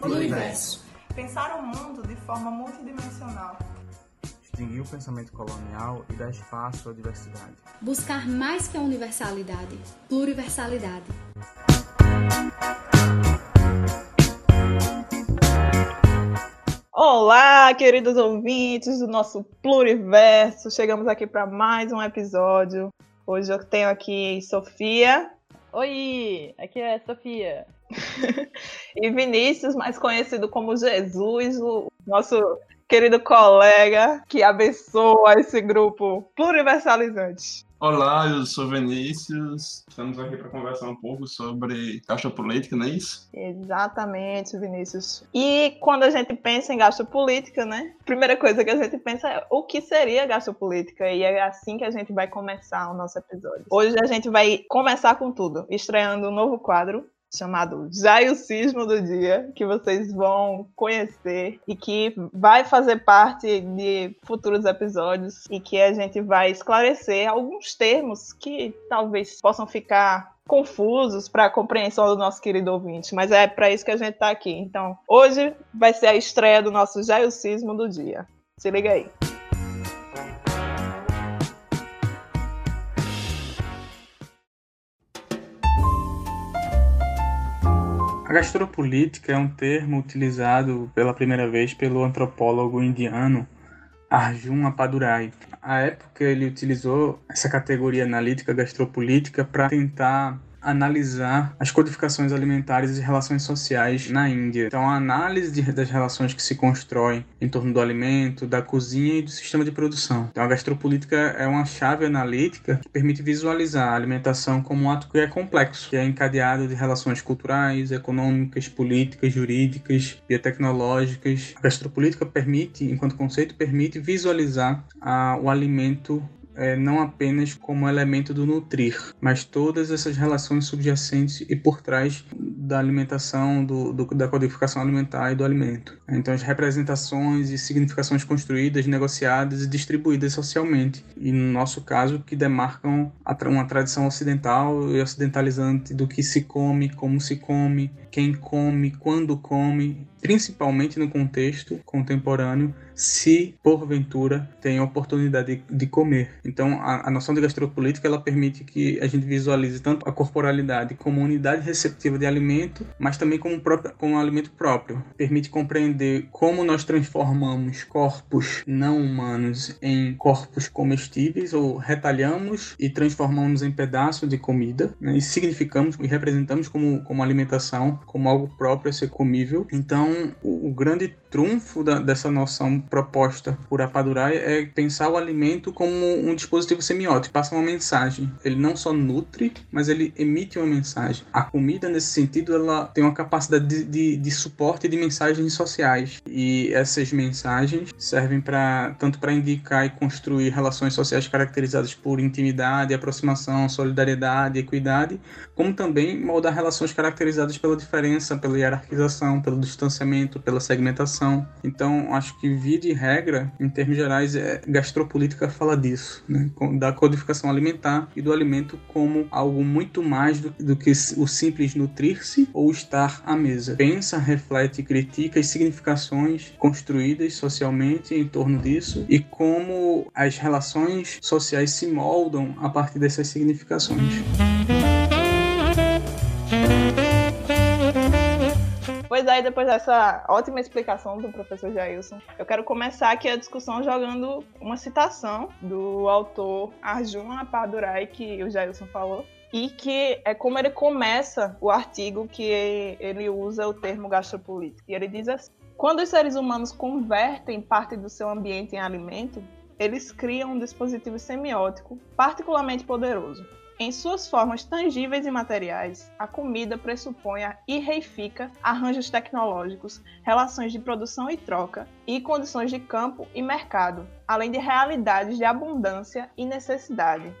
Pluriverso. Pensar o mundo de forma multidimensional. Extinguir o pensamento colonial e dar espaço à diversidade. Buscar mais que a universalidade, pluriversalidade. Olá, queridos ouvintes do nosso Pluriverso. Chegamos aqui para mais um episódio. Hoje eu tenho aqui Sofia. Oi, aqui é Sofia. e Vinícius, mais conhecido como Jesus, o nosso querido colega que abençoa esse grupo pluriversalizante. Olá, eu sou Vinícius. Estamos aqui para conversar um pouco sobre gasto política, não é isso? Exatamente, Vinícius. E quando a gente pensa em gasto política, né? Primeira coisa que a gente pensa é o que seria gasto política e é assim que a gente vai começar o nosso episódio. Hoje a gente vai começar com tudo, estreando um novo quadro chamado Jaiosismo do Dia, que vocês vão conhecer e que vai fazer parte de futuros episódios e que a gente vai esclarecer alguns termos que talvez possam ficar confusos para a compreensão do nosso querido ouvinte, mas é para isso que a gente está aqui. Então, hoje vai ser a estreia do nosso Jaiosismo do Dia. Se liga aí. A gastropolítica é um termo utilizado pela primeira vez pelo antropólogo indiano Arjun Apadurai. À época, ele utilizou essa categoria analítica gastropolítica para tentar analisar as codificações alimentares e relações sociais na Índia. Então, a análise de, das relações que se constroem em torno do alimento, da cozinha e do sistema de produção. Então, a gastropolítica é uma chave analítica que permite visualizar a alimentação como um ato que é complexo, que é encadeado de relações culturais, econômicas, políticas, jurídicas, biotecnológicas. A gastropolítica permite, enquanto conceito, permite visualizar ah, o alimento é, não apenas como elemento do nutrir, mas todas essas relações subjacentes e por trás da alimentação, do, do, da codificação alimentar e do alimento. Então, as representações e significações construídas, negociadas e distribuídas socialmente, e no nosso caso, que demarcam uma tradição ocidental e ocidentalizante do que se come, como se come, quem come, quando come, principalmente no contexto contemporâneo, se porventura tem a oportunidade de, comer. Então, a, a, noção de gastropolítica ela permite que a gente visualize tanto a corporalidade como unidade receptiva de alimento, mas também como, próprio, como um alimento próprio. Permite compreender como nós transformamos corpos não humanos em corpos comestíveis ou retalhamos e transformamos em pedaços de comida né, e significamos e representamos como, como alimentação como algo próprio a ser comível. Então, o, o grande trunfo da, dessa noção proposta por Apadurai é pensar o alimento como um dispositivo semiótico, passa uma mensagem. Ele não só nutre, mas ele emite uma mensagem. A comida, nesse sentido, ela tem uma capacidade de, de, de suporte de mensagens sociais. E essas mensagens servem para tanto para indicar e construir relações sociais caracterizadas por intimidade, aproximação, solidariedade, equidade, como também moldar relações caracterizadas pela diferença, pela hierarquização, pelo distanciamento, pela segmentação. Então, acho que via de regra, em termos gerais, é, gastropolítica fala disso, né? da codificação alimentar e do alimento como algo muito mais do, do que o simples nutrir-se ou estar à mesa. Pensa, reflete critica as significações construídas socialmente em torno disso e como as relações sociais se moldam a partir dessas significações. Depois dessa ótima explicação do professor Jailson, eu quero começar aqui a discussão jogando uma citação do autor Arjun Apadurai, que o Jailson falou, e que é como ele começa o artigo que ele usa o termo gastropolítico. E ele diz assim: quando os seres humanos convertem parte do seu ambiente em alimento, eles criam um dispositivo semiótico particularmente poderoso em suas formas tangíveis e materiais, a comida pressupõe e reifica arranjos tecnológicos, relações de produção e troca, e condições de campo e mercado, além de realidades de abundância e necessidade.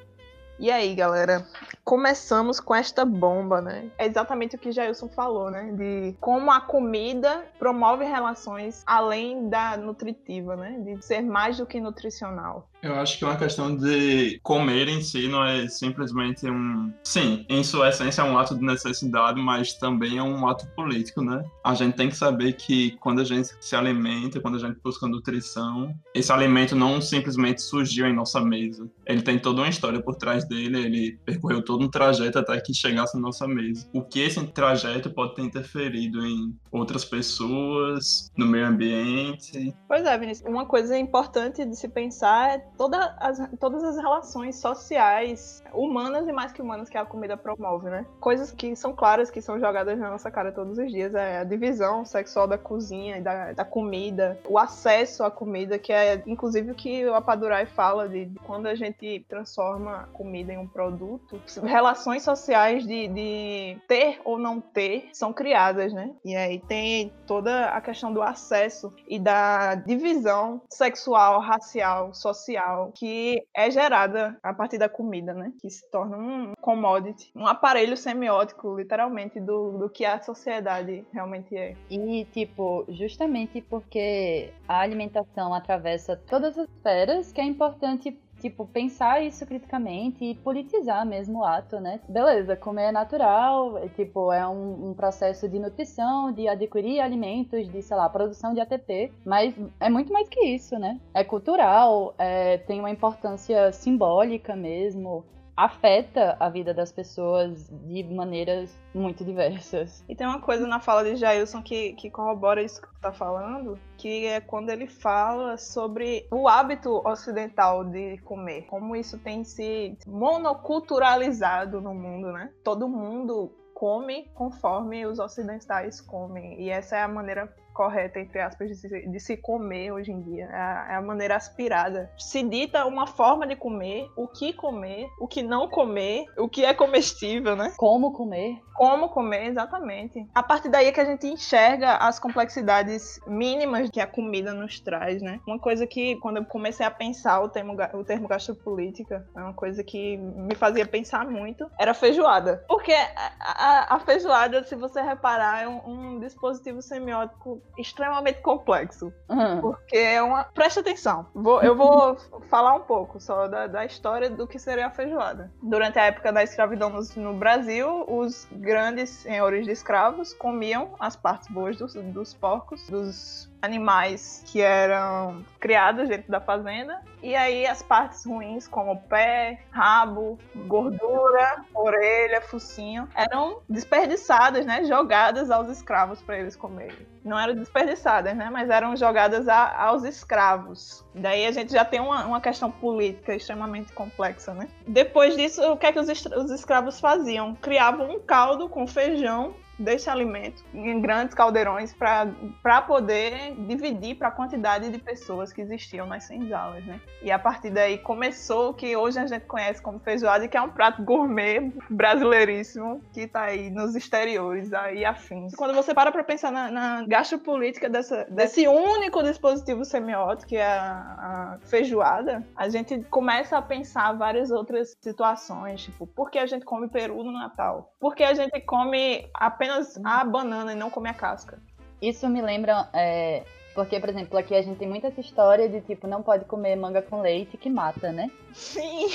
E aí, galera, começamos com esta bomba, né? É exatamente o que Jailson falou, né? De como a comida promove relações além da nutritiva, né? De ser mais do que nutricional. Eu acho que é uma questão de comer em si não é simplesmente um. Sim, em sua essência é um ato de necessidade, mas também é um ato político, né? A gente tem que saber que quando a gente se alimenta, quando a gente busca nutrição, esse alimento não simplesmente surgiu em nossa mesa. Ele tem toda uma história por trás dele, ele percorreu todo um trajeto até que chegasse à nossa mesa. O que esse trajeto pode ter interferido em outras pessoas, no meio ambiente. Pois é, Vinícius. Uma coisa importante de se pensar é toda as, todas as relações sociais, humanas e mais que humanas, que a comida promove, né? Coisas que são claras, que são jogadas na nossa cara todos os dias. É a divisão sexual da cozinha e da, da comida, o acesso à comida, que é inclusive o que o Apadurai fala de, de quando a gente transforma a comida em um produto, relações sociais de, de ter ou não ter são criadas, né? E aí tem toda a questão do acesso e da divisão sexual, racial, social, que é gerada a partir da comida, né? Que se torna um commodity, um aparelho semiótico, literalmente, do, do que a sociedade realmente é. E, tipo, justamente porque a alimentação atravessa todas as esferas, que é importante tipo, pensar isso criticamente e politizar mesmo o ato, né? Beleza, comer é natural, é, tipo, é um, um, processo de nutrição, de adquirir alimentos, de, sei lá, produção de ATP, mas é muito mais que isso, né? É cultural, é, tem uma importância simbólica mesmo, afeta a vida das pessoas de maneiras muito diversas. E tem uma coisa na fala de Jailson que, que corrobora isso que tu tá falando, que é quando ele fala sobre o hábito ocidental de comer, como isso tem se monoculturalizado no mundo, né? Todo mundo come conforme os ocidentais comem. E essa é a maneira correta, entre aspas, de se, de se comer hoje em dia. É a, é a, maneira aspirada. Se dita uma forma de comer, o que comer, o que não comer, o que é comestível, né? Como comer. Como comer, exatamente. A partir daí é que a gente enxerga as complexidades mínimas que a comida nos traz, né? Uma coisa que, quando eu comecei a pensar o termo, o termo gastropolítica, é uma coisa que me fazia pensar muito, era feijoada. Porque a, a, a feijoada, se você reparar, é um, um dispositivo semiótico extremamente complexo. Uhum. Porque é uma. Presta atenção. Vou, eu vou falar um pouco só da, da, história do que seria a feijoada. Durante a época da escravidão no, Brasil, os grandes senhores de escravos comiam as partes boas dos, dos porcos, dos animais que eram criados dentro da fazenda. E aí as partes ruins, como pé, rabo, gordura, orelha, focinho, eram desperdiçadas, né? Jogadas aos escravos para eles comerem. Não eram desperdiçadas, né? Mas eram jogadas a, aos escravos. Daí a gente já tem uma, uma questão política extremamente complexa, né? Depois disso, o que é que os, os escravos faziam? Criavam um caldo com feijão desse alimento em grandes caldeirões para poder dividir para a quantidade de pessoas que existiam nas senzalas, né? E a partir daí começou o que hoje a gente conhece como feijoada, que é um prato gourmet brasileiríssimo que está aí nos exteriores aí afins. Quando você para para pensar na, na gastropolítica dessa, desse único dispositivo semiótico que é a, a feijoada, a gente começa a pensar várias outras situações, tipo, por que a gente come peru no Natal? Por que a gente come apenas apenas a banana e não comer a casca. Isso me lembra. É, porque, por exemplo, aqui a gente tem muita essa história de tipo, não pode comer manga com leite que mata, né? Sim!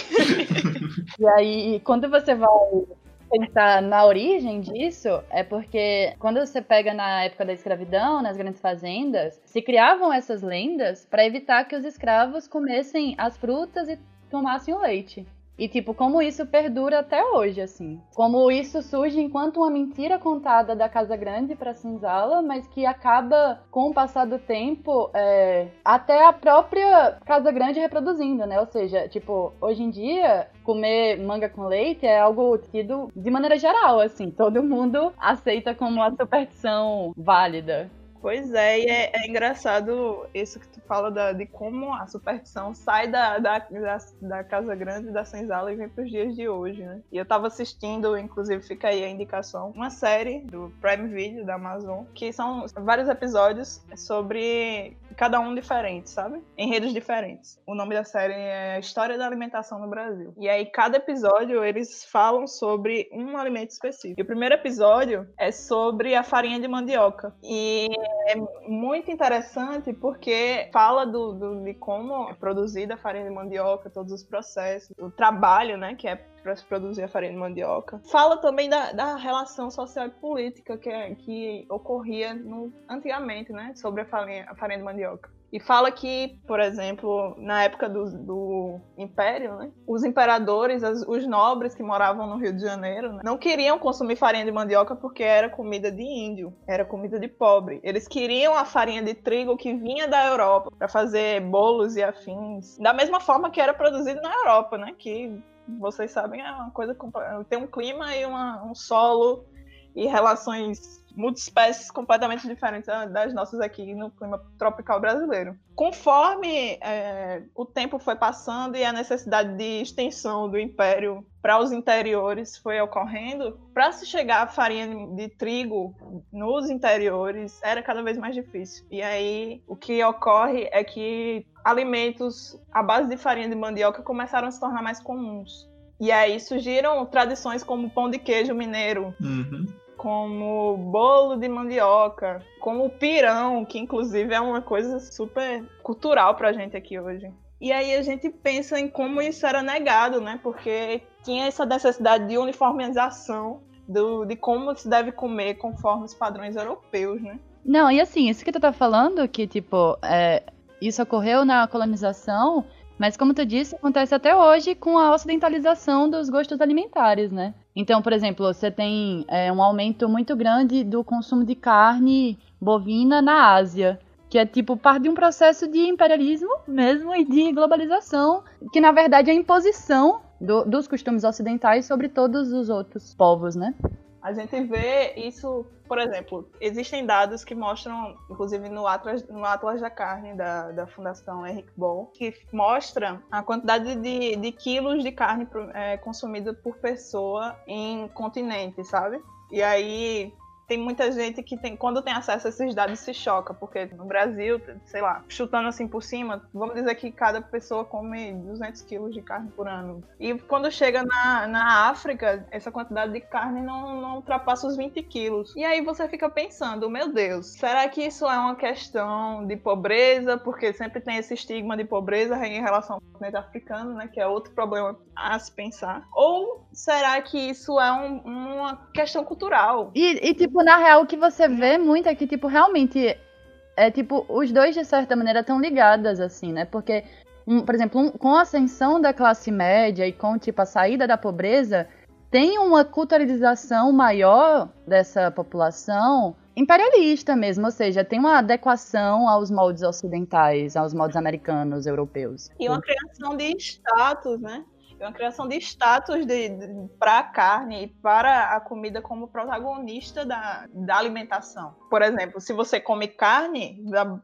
e aí, quando você vai pensar na origem disso, é porque quando você pega na época da escravidão, nas grandes fazendas, se criavam essas lendas para evitar que os escravos comessem as frutas e tomassem o leite. E, tipo, como isso perdura até hoje, assim. Como isso surge enquanto uma mentira contada da Casa Grande para Cinzala, mas que acaba, com o passar do tempo, é, até a própria Casa Grande reproduzindo, né? Ou seja, tipo, hoje em dia, comer manga com leite é algo tido de maneira geral, assim. Todo mundo aceita como uma superstição válida. Pois é, e é, é, engraçado isso que tu fala da, de como a superstição sai da, da, da, da Casa Grande da Senzala e vem para os dias de hoje, né? E eu tava assistindo, inclusive fica aí a indicação, uma série do Prime Video da Amazon, que são vários episódios sobre cada um diferente, sabe? Enredos diferentes. O nome da série é História da Alimentação no Brasil. E aí, cada episódio, eles falam sobre um alimento específico. E o primeiro episódio é sobre a farinha de mandioca. E é muito interessante porque fala do, do de como é produzida a farinha de mandioca, todos os processos, o trabalho, né, que é para se produzir a farinha de mandioca. Fala também da, da relação social e política que, que ocorria no, antigamente, né, sobre a farinha, a farinha de mandioca. E fala que, por exemplo, na época do, do Império, né, os imperadores, as, os nobres que moravam no Rio de Janeiro, né, não queriam consumir farinha de mandioca porque era comida de índio, era comida de pobre. Eles queriam a farinha de trigo que vinha da Europa para fazer bolos e afins, da mesma forma que era produzido na Europa, né, que vocês sabem é uma coisa tem um clima e uma, um solo e relações multiespécies completamente diferentes das nossas aqui no clima tropical brasileiro. Conforme é, o tempo foi passando e a necessidade de extensão do império para os interiores foi ocorrendo, para se chegar a farinha de trigo nos interiores era cada vez mais difícil. E aí o que ocorre é que alimentos à base de farinha de mandioca começaram a se tornar mais comuns. E aí surgiram tradições como pão de queijo mineiro, Uhum. Como bolo de mandioca, como pirão, que inclusive é uma coisa super cultural pra gente aqui hoje. E aí a gente pensa em como isso era negado, né? Porque tinha essa necessidade de uniformização do, de como se deve comer conforme os padrões europeus, né? Não, e assim, isso que tu tá falando, que tipo, é, isso ocorreu na colonização, mas como tu disse, acontece até hoje com a ocidentalização dos gostos alimentares, né? Então, por exemplo, você tem é, um aumento muito grande do consumo de carne bovina na Ásia, que é tipo parte de um processo de imperialismo mesmo e de globalização, que na verdade é a imposição do, dos costumes ocidentais sobre todos os outros povos, né? A gente vê isso, por exemplo, existem dados que mostram, inclusive no Atlas, no Atlas da Carne da, da Fundação Henrique Boll, que mostra a quantidade de, de quilos de carne é, consumida por pessoa em continente, sabe? E aí tem muita gente que tem, quando tem acesso a esses dados se choca, porque no Brasil, sei lá, chutando assim por cima, vamos dizer que cada pessoa come 200 quilos de carne por ano. E quando chega na, na África, essa quantidade de carne não, não ultrapassa os 20 quilos. E aí você fica pensando, meu Deus, será que isso é uma questão de pobreza? Porque sempre tem esse estigma de pobreza em relação ao continente africano, né? Que é outro problema a se pensar. Ou será que isso é um, uma questão cultural? E, e, tipo, na real, o que você vê muito é que, tipo, realmente, é tipo, os dois, de certa maneira, estão ligadas, assim, né? Porque, um, por exemplo, um, com a ascensão da classe média e com, tipo, a saída da pobreza, tem uma culturalização maior dessa população imperialista mesmo, ou seja, tem uma adequação aos moldes ocidentais, aos moldes americanos, europeus. E uma criação de status, né? Uma criação de status de, de para a carne e para a comida como protagonista da, da alimentação. Por exemplo, se você come carne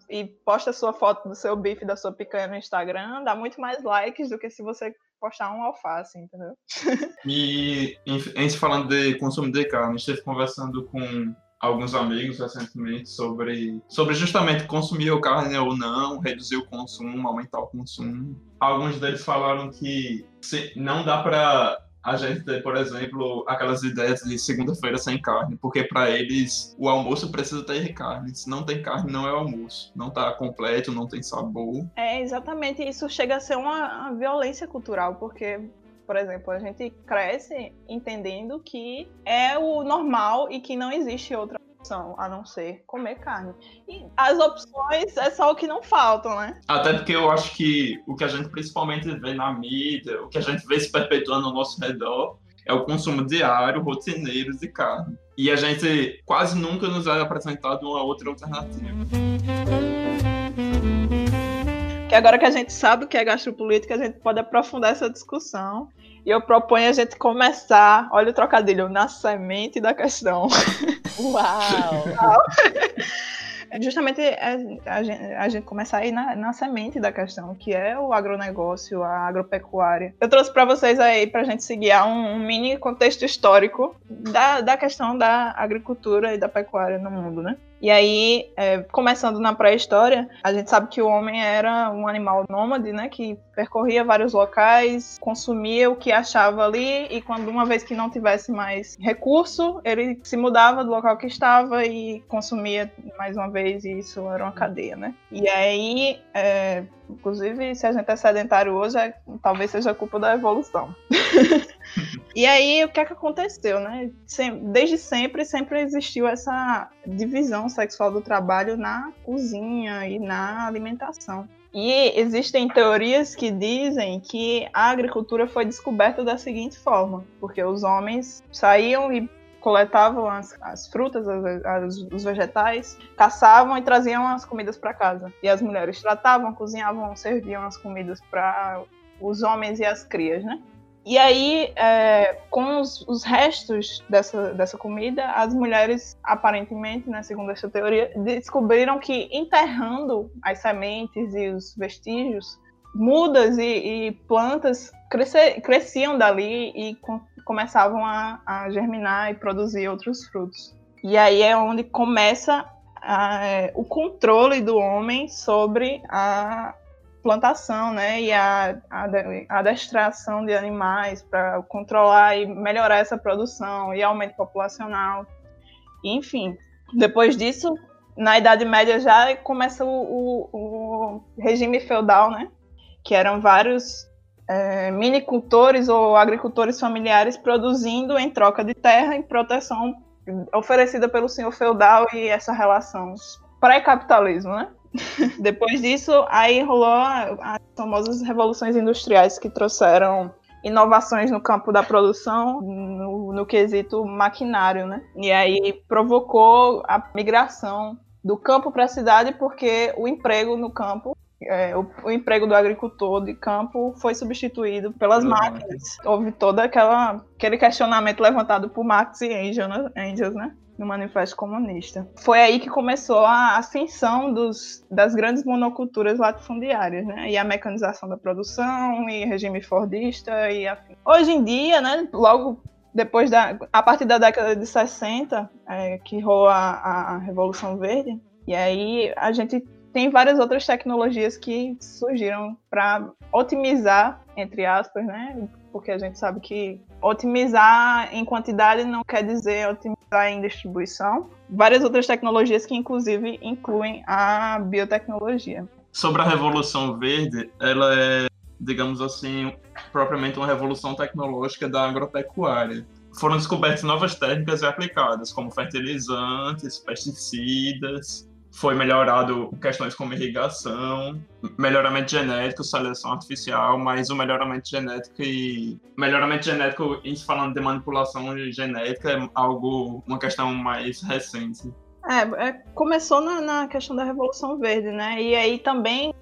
e posta sua foto do seu bife, da sua picanha no Instagram, dá muito mais likes do que se você postar um alface, entendeu? E em, em falando de consumo de carne, esteve conversando com alguns amigos recentemente sobre, sobre justamente consumir carne ou não, reduzir o consumo, aumentar o consumo. Alguns deles falaram que se, não dá para a gente ter, por exemplo, aquelas ideias de segunda-feira sem carne, porque para eles o almoço precisa ter carne. Se não tem carne, não é almoço. Não está completo, não tem sabor. É, exatamente. Isso chega a ser uma, uma violência cultural, porque por exemplo, a gente cresce entendendo que é o normal e que não existe outra opção a não ser comer carne. E as opções é só o que não faltam, né? Até porque eu acho que o que a gente principalmente vê na mídia, o que a gente vê se perpetuando ao nosso redor, é o consumo diário, rotineiro de carne. E a gente quase nunca nos é apresentado uma outra alternativa. Que agora que a gente sabe o que é gastropolítica, a gente pode aprofundar essa discussão e eu proponho a gente começar, olha o trocadilho, na semente da questão. Uau! justamente a gente, a gente começar aí na, na semente da questão, que é o agronegócio, a agropecuária. Eu trouxe para vocês aí para a gente seguir um, um, mini contexto histórico da, da questão da agricultura e da pecuária no mundo, né? E aí, é, começando na pré-história, a gente sabe que o homem era um animal nômade, né? Que percorria vários locais, consumia o que achava ali, e quando uma vez que não tivesse mais recurso, ele se mudava do local que estava e consumia mais uma vez, e isso era uma cadeia, né? E aí, é, inclusive, se a gente é sedentário hoje, é, talvez seja culpa da evolução. E aí, o que é que aconteceu, né? Desde sempre, sempre existiu essa divisão sexual do trabalho na cozinha e na alimentação. E existem teorias que dizem que a agricultura foi descoberta da seguinte forma: porque os homens saíam e coletavam as, as frutas, as, as, os vegetais, caçavam e traziam as comidas para casa. E as mulheres tratavam, cozinhavam, serviam as comidas para os homens e as crias, né? E aí, é, com os, os, restos dessa, dessa comida, as mulheres, aparentemente, né, segundo essa teoria, descobriram que enterrando as sementes e os vestígios, mudas e, e plantas cresce, cresciam dali e com, começavam a, a, germinar e produzir outros frutos. E aí é onde começa a, o controle do homem sobre a, plantação, né, e a, a, adestração de animais para controlar e melhorar essa produção e aumento populacional. Enfim, depois disso, na Idade Média já começa o, o, o regime feudal, né, que eram vários é, minicultores ou agricultores familiares produzindo em troca de terra em proteção oferecida pelo senhor feudal e essa relação pré-capitalismo, né? Depois disso, aí rolou as famosas revoluções industriais que trouxeram inovações no campo da produção, no, no quesito maquinário, né? E aí provocou a migração do campo para a cidade porque o emprego no campo é, o, o, emprego do agricultor de campo foi substituído pelas máquinas. Houve todo aquela, aquele questionamento levantado por Marx e Engels, né? No Manifesto Comunista. Foi aí que começou a ascensão dos, das grandes monoculturas latifundiárias, né? E a mecanização da produção, e regime fordista, e afim. Hoje em dia, né, logo depois da... a partir da década de 60, é, que rolou a, a Revolução Verde, e aí a gente tem várias outras tecnologias que surgiram para otimizar, entre aspas, né? Porque a gente sabe que otimizar em quantidade não quer dizer otimizar em distribuição. Várias outras tecnologias que, inclusive, incluem a biotecnologia. Sobre a Revolução Verde, ela é, digamos assim, propriamente uma revolução tecnológica da agropecuária. Foram descobertas novas técnicas e aplicadas, como fertilizantes, pesticidas, foi melhorado questões como irrigação, melhoramento genético, seleção artificial, mas o melhoramento genético e melhoramento genético, falando de manipulação genética, é algo uma questão mais recente. É, é começou na, na, questão da Revolução Verde, né? E aí também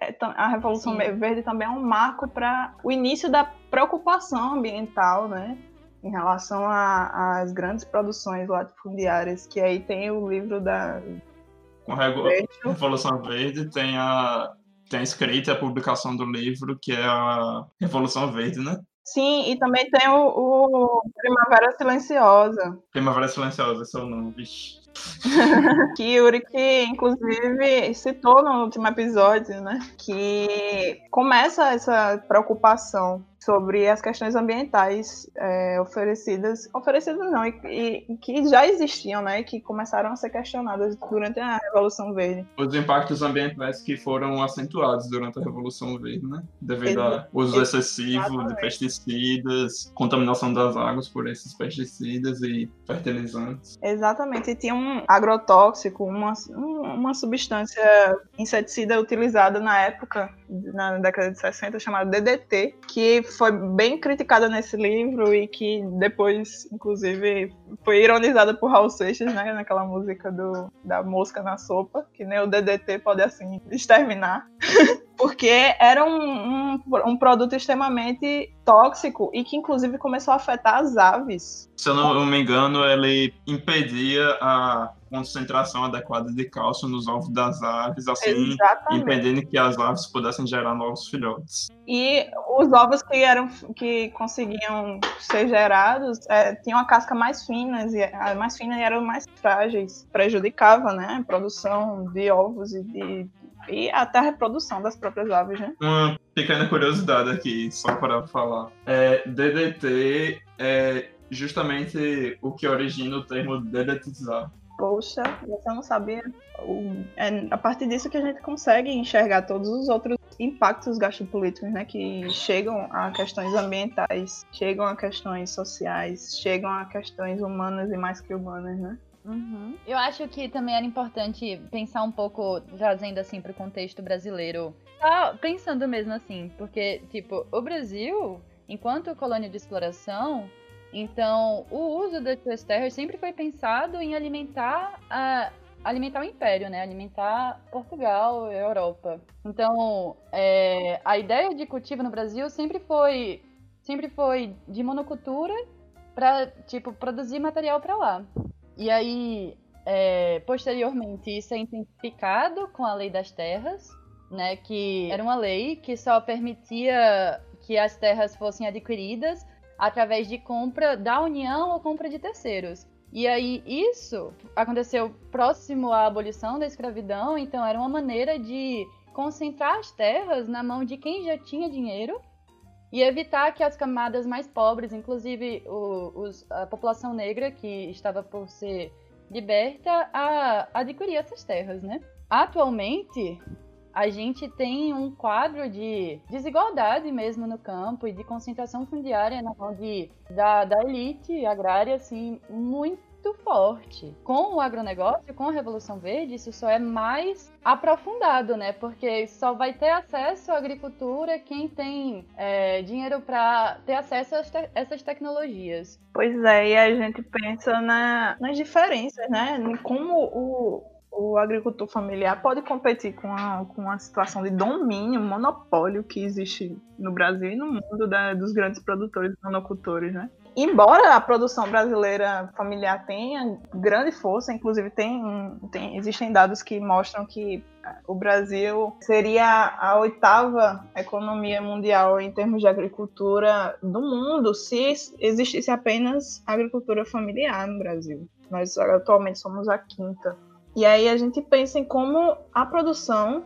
é, a Revolução Sim. Verde também é um marco para o início da preocupação ambiental, né? Em relação às grandes produções latifundiárias, que aí tem o livro da com Revolução Verde tem a, tem a escrita e a publicação do livro, que é a Revolução Verde, né? Sim, e também tem o, o Primavera Silenciosa. Primavera Silenciosa, esse é o nome, bicho. que Yuri, que inclusive citou no último episódio, né? Que começa essa preocupação sobre as questões ambientais é, oferecidas, oferecidas não, e, e, que já existiam, né, que começaram a ser questionadas durante a Revolução Verde. Os impactos ambientais que foram acentuados durante a Revolução Verde, né, devido ao uso excessivo Exatamente. de pesticidas, contaminação das águas por esses pesticidas e fertilizantes. Exatamente, e tinha um agrotóxico, uma, uma substância inseticida utilizada na época, na década de 60, chamada DDT, que foi bem criticada nesse livro e que depois, inclusive, foi ironizada por Raul Seixas, né? Naquela música do, da mosca na sopa, que nem o DDT pode, assim, exterminar. porque era um, um, um, produto extremamente tóxico e que inclusive começou a afetar as aves. Se eu não me engano, ele impedia a concentração adequada de cálcio nos ovos das aves, assim Exatamente. impedindo que as aves pudessem gerar novos filhotes. E os ovos que eram que conseguiam ser gerados é, tinham a casca mais fina e mais fina eram mais frágeis, prejudicava, né, a produção de ovos e de e até a reprodução das próprias aves, né? Uma pequena curiosidade aqui, só para falar. É, DDT é justamente o que origina o termo dedetizar. Poxa, você não sabia? É a partir disso que a gente consegue enxergar todos os outros impactos gastropolíticos, né? Que chegam a questões ambientais, chegam a questões sociais, chegam a questões humanas e mais que humanas, né? Uhum. Eu acho que também era importante pensar um pouco, trazendo assim para o contexto brasileiro. Tá pensando mesmo assim, porque, tipo, o Brasil, enquanto colônia de exploração, então o uso das suas terras sempre foi pensado em alimentar a, alimentar o império, né? Alimentar Portugal, Europa. Então, é, a ideia de cultivo no Brasil sempre foi sempre foi de monocultura para tipo produzir material para lá. E aí, é, posteriormente, isso é intensificado com a Lei das Terras, né, que era uma lei que só permitia que as terras fossem adquiridas através de compra da União ou compra de terceiros. E aí isso aconteceu próximo à abolição da escravidão, então era uma maneira de concentrar as terras na mão de quem já tinha dinheiro e evitar que as camadas mais pobres, inclusive o, os, a população negra que estava por ser liberta, a, adquirir essas terras, né? Atualmente, a gente tem um quadro de desigualdade mesmo no campo e de concentração fundiária na mão de, da, da elite agrária, assim, muito forte. Com o agronegócio, com a Revolução Verde, isso só é mais aprofundado, né? Porque só vai ter acesso à agricultura quem tem é, dinheiro para ter acesso a essas tecnologias. Pois é, e a gente pensa na, nas diferenças, né? Como o, o agricultor familiar pode competir com a, com a situação de domínio, monopólio que existe no Brasil e no mundo da, dos grandes produtores monocultores, né? embora a produção brasileira familiar tenha grande força, inclusive tem, tem, existem dados que mostram que o Brasil seria a oitava economia mundial em termos de agricultura do mundo se existisse apenas agricultura familiar no Brasil. Nós atualmente somos a quinta. E aí a gente pensa em como a produção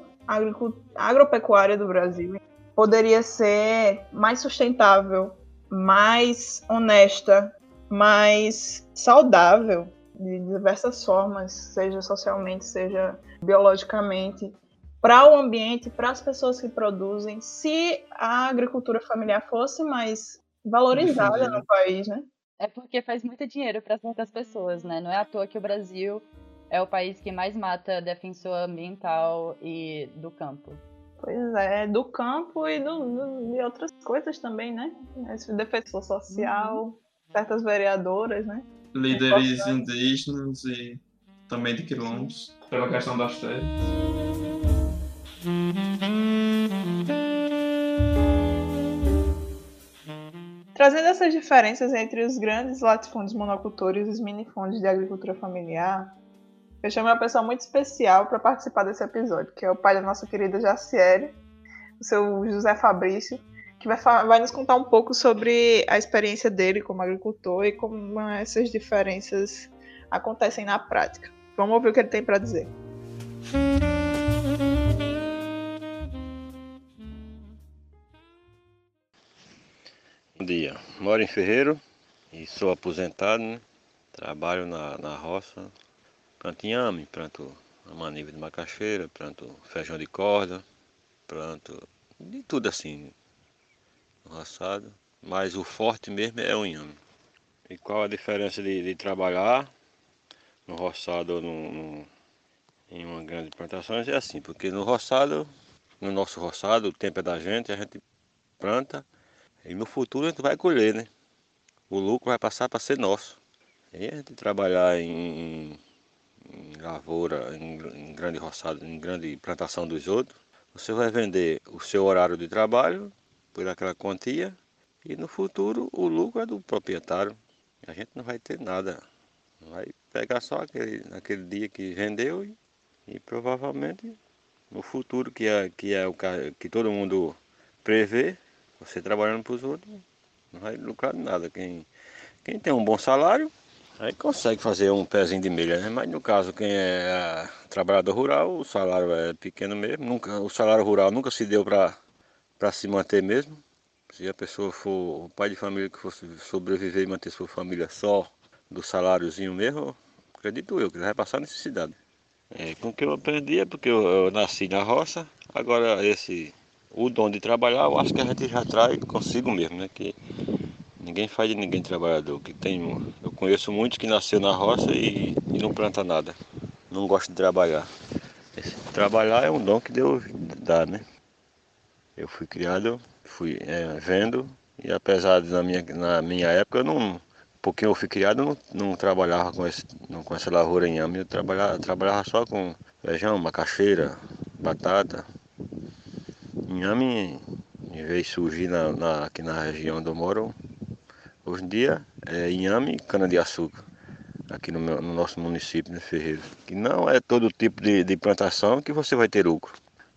agropecuária do Brasil poderia ser mais sustentável mais honesta, mais saudável de diversas formas, seja socialmente, seja biologicamente, para o ambiente, para as pessoas que produzem, se a agricultura familiar fosse mais valorizada no país, né? É porque faz muito dinheiro para certas pessoas, né? Não é à toa que o Brasil é o país que mais mata defensor ambiental e do campo. Pois é, do campo e do, do, de outras coisas também, né? Esse defensor social, uhum. certas vereadoras, né? Líderes indígenas e também de quilombos, pela questão das terras. Trazendo essas diferenças entre os grandes latifúndios monocultores e os minifundios de agricultura familiar, eu chamei uma pessoa muito especial para participar desse episódio, que é o pai da nossa querida Jaciele, o seu José Fabrício, que vai, vai nos contar um pouco sobre a experiência dele como agricultor e como essas diferenças acontecem na prática. Vamos ouvir o que ele tem para dizer. Bom dia, moro em Ferreiro e sou aposentado, né? trabalho na, na roça, Planto inhame, planto maniva de macaxeira, planto feijão de corda, planto de tudo assim no roçado. Mas o forte mesmo é o inhame. E qual a diferença de, de trabalhar no roçado ou no, no, em uma grande plantação? É assim, porque no roçado, no nosso roçado, o tempo é da gente, a gente planta e no futuro a gente vai colher, né? O lucro vai passar para ser nosso. E a gente trabalhar em, lavoura, em, em grande roçado, em grande plantação dos outros, Você vai vender o seu horário de trabalho por aquela quantia e no futuro o lucro é do proprietário. A gente não vai ter nada. Vai pegar só aquele, aquele dia que vendeu e, e provavelmente no futuro que é, que é o que todo mundo prevê, você trabalhando para os outros, não vai lucrar nada. Quem, quem tem um bom salário, aí consegue fazer um pezinho de milha, né? Mas no caso, quem é trabalhador rural, o salário é pequeno mesmo. Nunca, o salário rural nunca se deu para se manter mesmo. Se a pessoa for o pai de família que fosse sobreviver e manter sua família só do saláriozinho mesmo, acredito eu, que vai passar necessidade. É, com o que eu aprendi é porque eu, eu, nasci na roça, agora esse o dom de trabalhar eu acho que a gente já traz consigo mesmo, né? Que ninguém faz de ninguém trabalhador. Que tem, eu conheço muitos que nasceu na roça e, e não planta nada. Não gosta de trabalhar. Trabalhar é um dom que Deus dá, né? Eu fui criado fui é, vendo e apesar de na minha, na minha época eu não porque eu fui criado não, não trabalhava com, esse, não, com essa lavoura em ame, eu trabalhava, trabalhava só com feijão, macaxeira, batata. Inhame veio surgir na, na, aqui na região onde eu moro. Hoje em dia é inhame e cana-de-açúcar, aqui no, meu, no, nosso município de Ferreira. Que não é todo tipo de, de plantação que você vai ter lucro.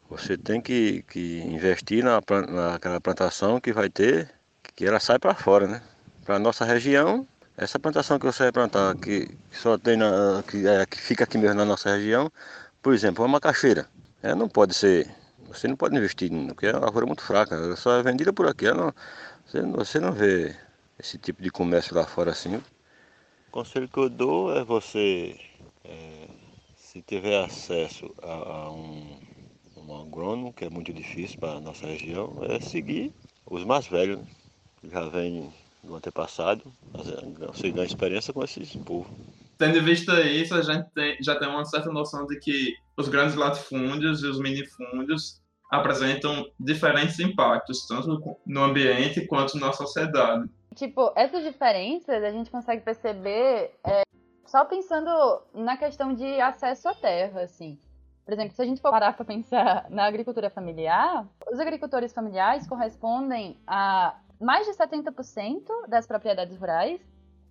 Você tem que, que investir na, naquela plantação que vai ter, que ela sai para fora, né? Para a nossa região, essa plantação que você vai plantar, que, que só tem na, que, é, que fica aqui mesmo na nossa região, por exemplo, uma macaxeira. Ela não pode ser, você não pode investir, porque é uma lavoura muito fraca, ela só é vendida por aqui. Não, você, você não vê esse tipo de comércio lá fora assim. O conselho que eu dou é você, é, se tiver acesso a, a um um agrônomo, que é muito difícil para a nossa região, é seguir os mais velhos, né? que já vêm do antepassado, você ganha experiência com esses povos. Tendo em vista isso, a gente tem, já tem uma certa noção de que os grandes latifúndios e os minifúndios apresentam diferentes impactos, tanto no ambiente quanto na sociedade. Tipo, essas diferenças a gente consegue perceber é, só pensando na questão de acesso à terra, assim. Por exemplo, se a gente for parar para pensar na agricultura familiar, os agricultores familiares correspondem a mais de 70% das propriedades rurais,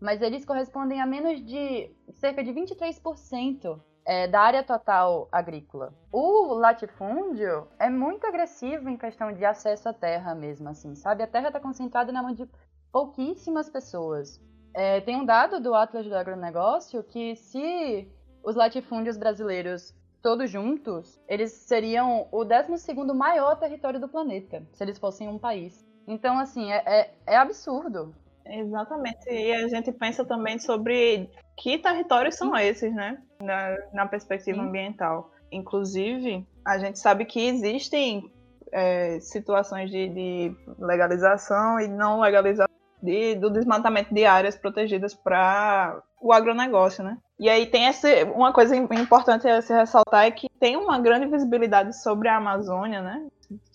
mas eles correspondem a menos de cerca de 23% é, da área total agrícola. O latifúndio é muito agressivo em questão de acesso à terra mesmo, assim, sabe? A terra está concentrada na mão de pouquíssimas pessoas. É, tem um dado do Atlas do Agronegócio que se os latifúndios brasileiros todos juntos, eles seriam o 12 maior território do planeta, se eles fossem um país. Então, assim, é, é, é absurdo. Exatamente. E a gente pensa também sobre que territórios são esses, né? Na, na perspectiva Sim. ambiental. Inclusive, a gente sabe que existem é, situações de, de, legalização e não legalização de, do desmatamento de áreas protegidas para o agronegócio, né? E aí tem esse, uma coisa importante a se ressaltar é que tem uma grande visibilidade sobre a Amazônia, né?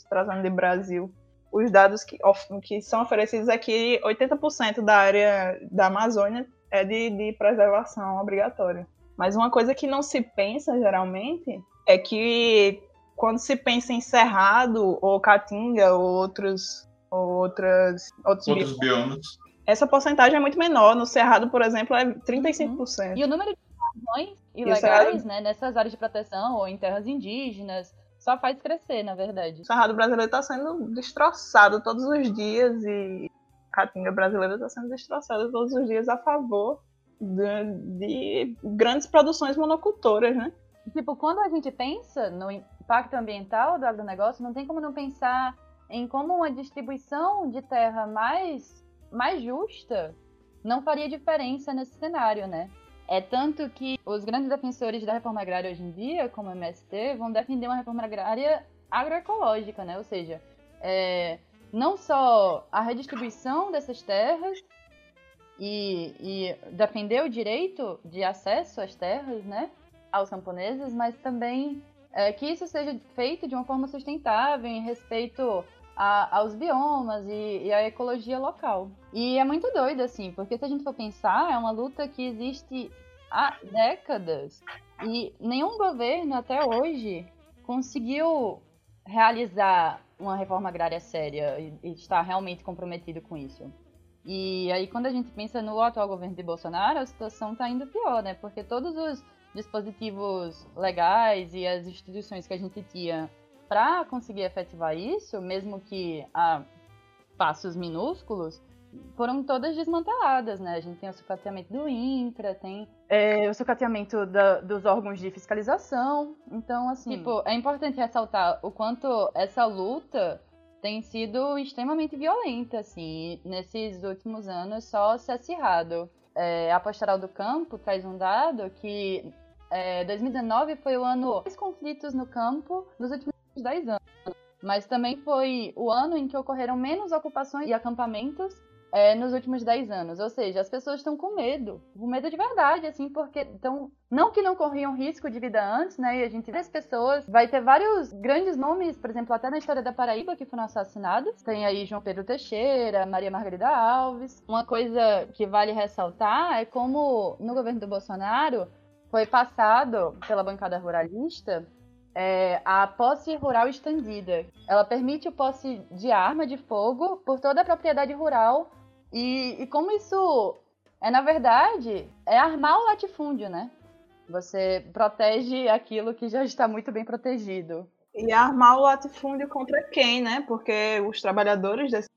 Trazendo de Brasil. Os dados que, que são oferecidos aqui, 80% da área da Amazônia é de, de preservação obrigatória. Mas uma coisa que não se pensa geralmente é que quando se pensa em cerrado ou caatinga ou outros ou outras outros, outros biomas essa porcentagem é muito menor. No Cerrado, por exemplo, é 35%. Uhum. E o número de ações ilegais, né, nessas áreas de proteção ou em terras indígenas, só faz crescer, na verdade. O Cerrado brasileiro está sendo destroçado todos os dias e a Caatinga brasileira está sendo destroçada todos os dias a favor de, de grandes produções monocultoras, né? Tipo, quando a gente pensa no impacto ambiental do agronegócio, não tem como não pensar em como uma distribuição de terra mais mais justa, não faria diferença nesse cenário, né? É tanto que os grandes defensores da reforma agrária hoje em dia, como o MST, vão defender uma reforma agrária agroecológica, né? Ou seja, é, não só a redistribuição dessas terras e, e, defender o direito de acesso às terras, né, aos camponeses, mas também é, que isso seja feito de uma forma sustentável, em respeito a, aos biomas e, e a ecologia local. E é muito doido, assim, porque se a gente for pensar, é uma luta que existe há décadas e nenhum governo até hoje conseguiu realizar uma reforma agrária séria e, e estar realmente comprometido com isso. E aí, quando a gente pensa no atual governo de Bolsonaro, a situação está indo pior, né? Porque todos os dispositivos legais e as instituições que a gente tinha para conseguir efetivar isso, mesmo que a passos minúsculos, foram todas desmanteladas, né? A gente tem o sucateamento do INCRA, tem é, o sucateamento da, dos órgãos de fiscalização. Então, assim, tipo, é importante ressaltar o quanto essa luta tem sido extremamente violenta, assim, nesses últimos anos só se acirrado. É, a Pastoral do Campo traz um dado que é, 2019 foi o ano mais conflitos no campo nos últimos 10 anos. Mas também foi o ano em que ocorreram menos ocupações e acampamentos é, nos últimos 10 anos. Ou seja, as pessoas estão com medo, com medo de verdade, assim, porque estão. Não que não corriam risco de vida antes, né? E a gente vê as pessoas. Vai ter vários grandes nomes, por exemplo, até na história da Paraíba, que foram assassinados. Tem aí João Pedro Teixeira, Maria Margarida Alves. Uma coisa que vale ressaltar é como no governo do Bolsonaro foi passado pela bancada ruralista é, a posse rural estendida. Ela permite o posse de arma de fogo por toda a propriedade rural e, e como isso é, na verdade, é armar o latifúndio, né? Você protege aquilo que já está muito bem protegido. E armar o latifúndio contra quem, né? Porque os trabalhadores desses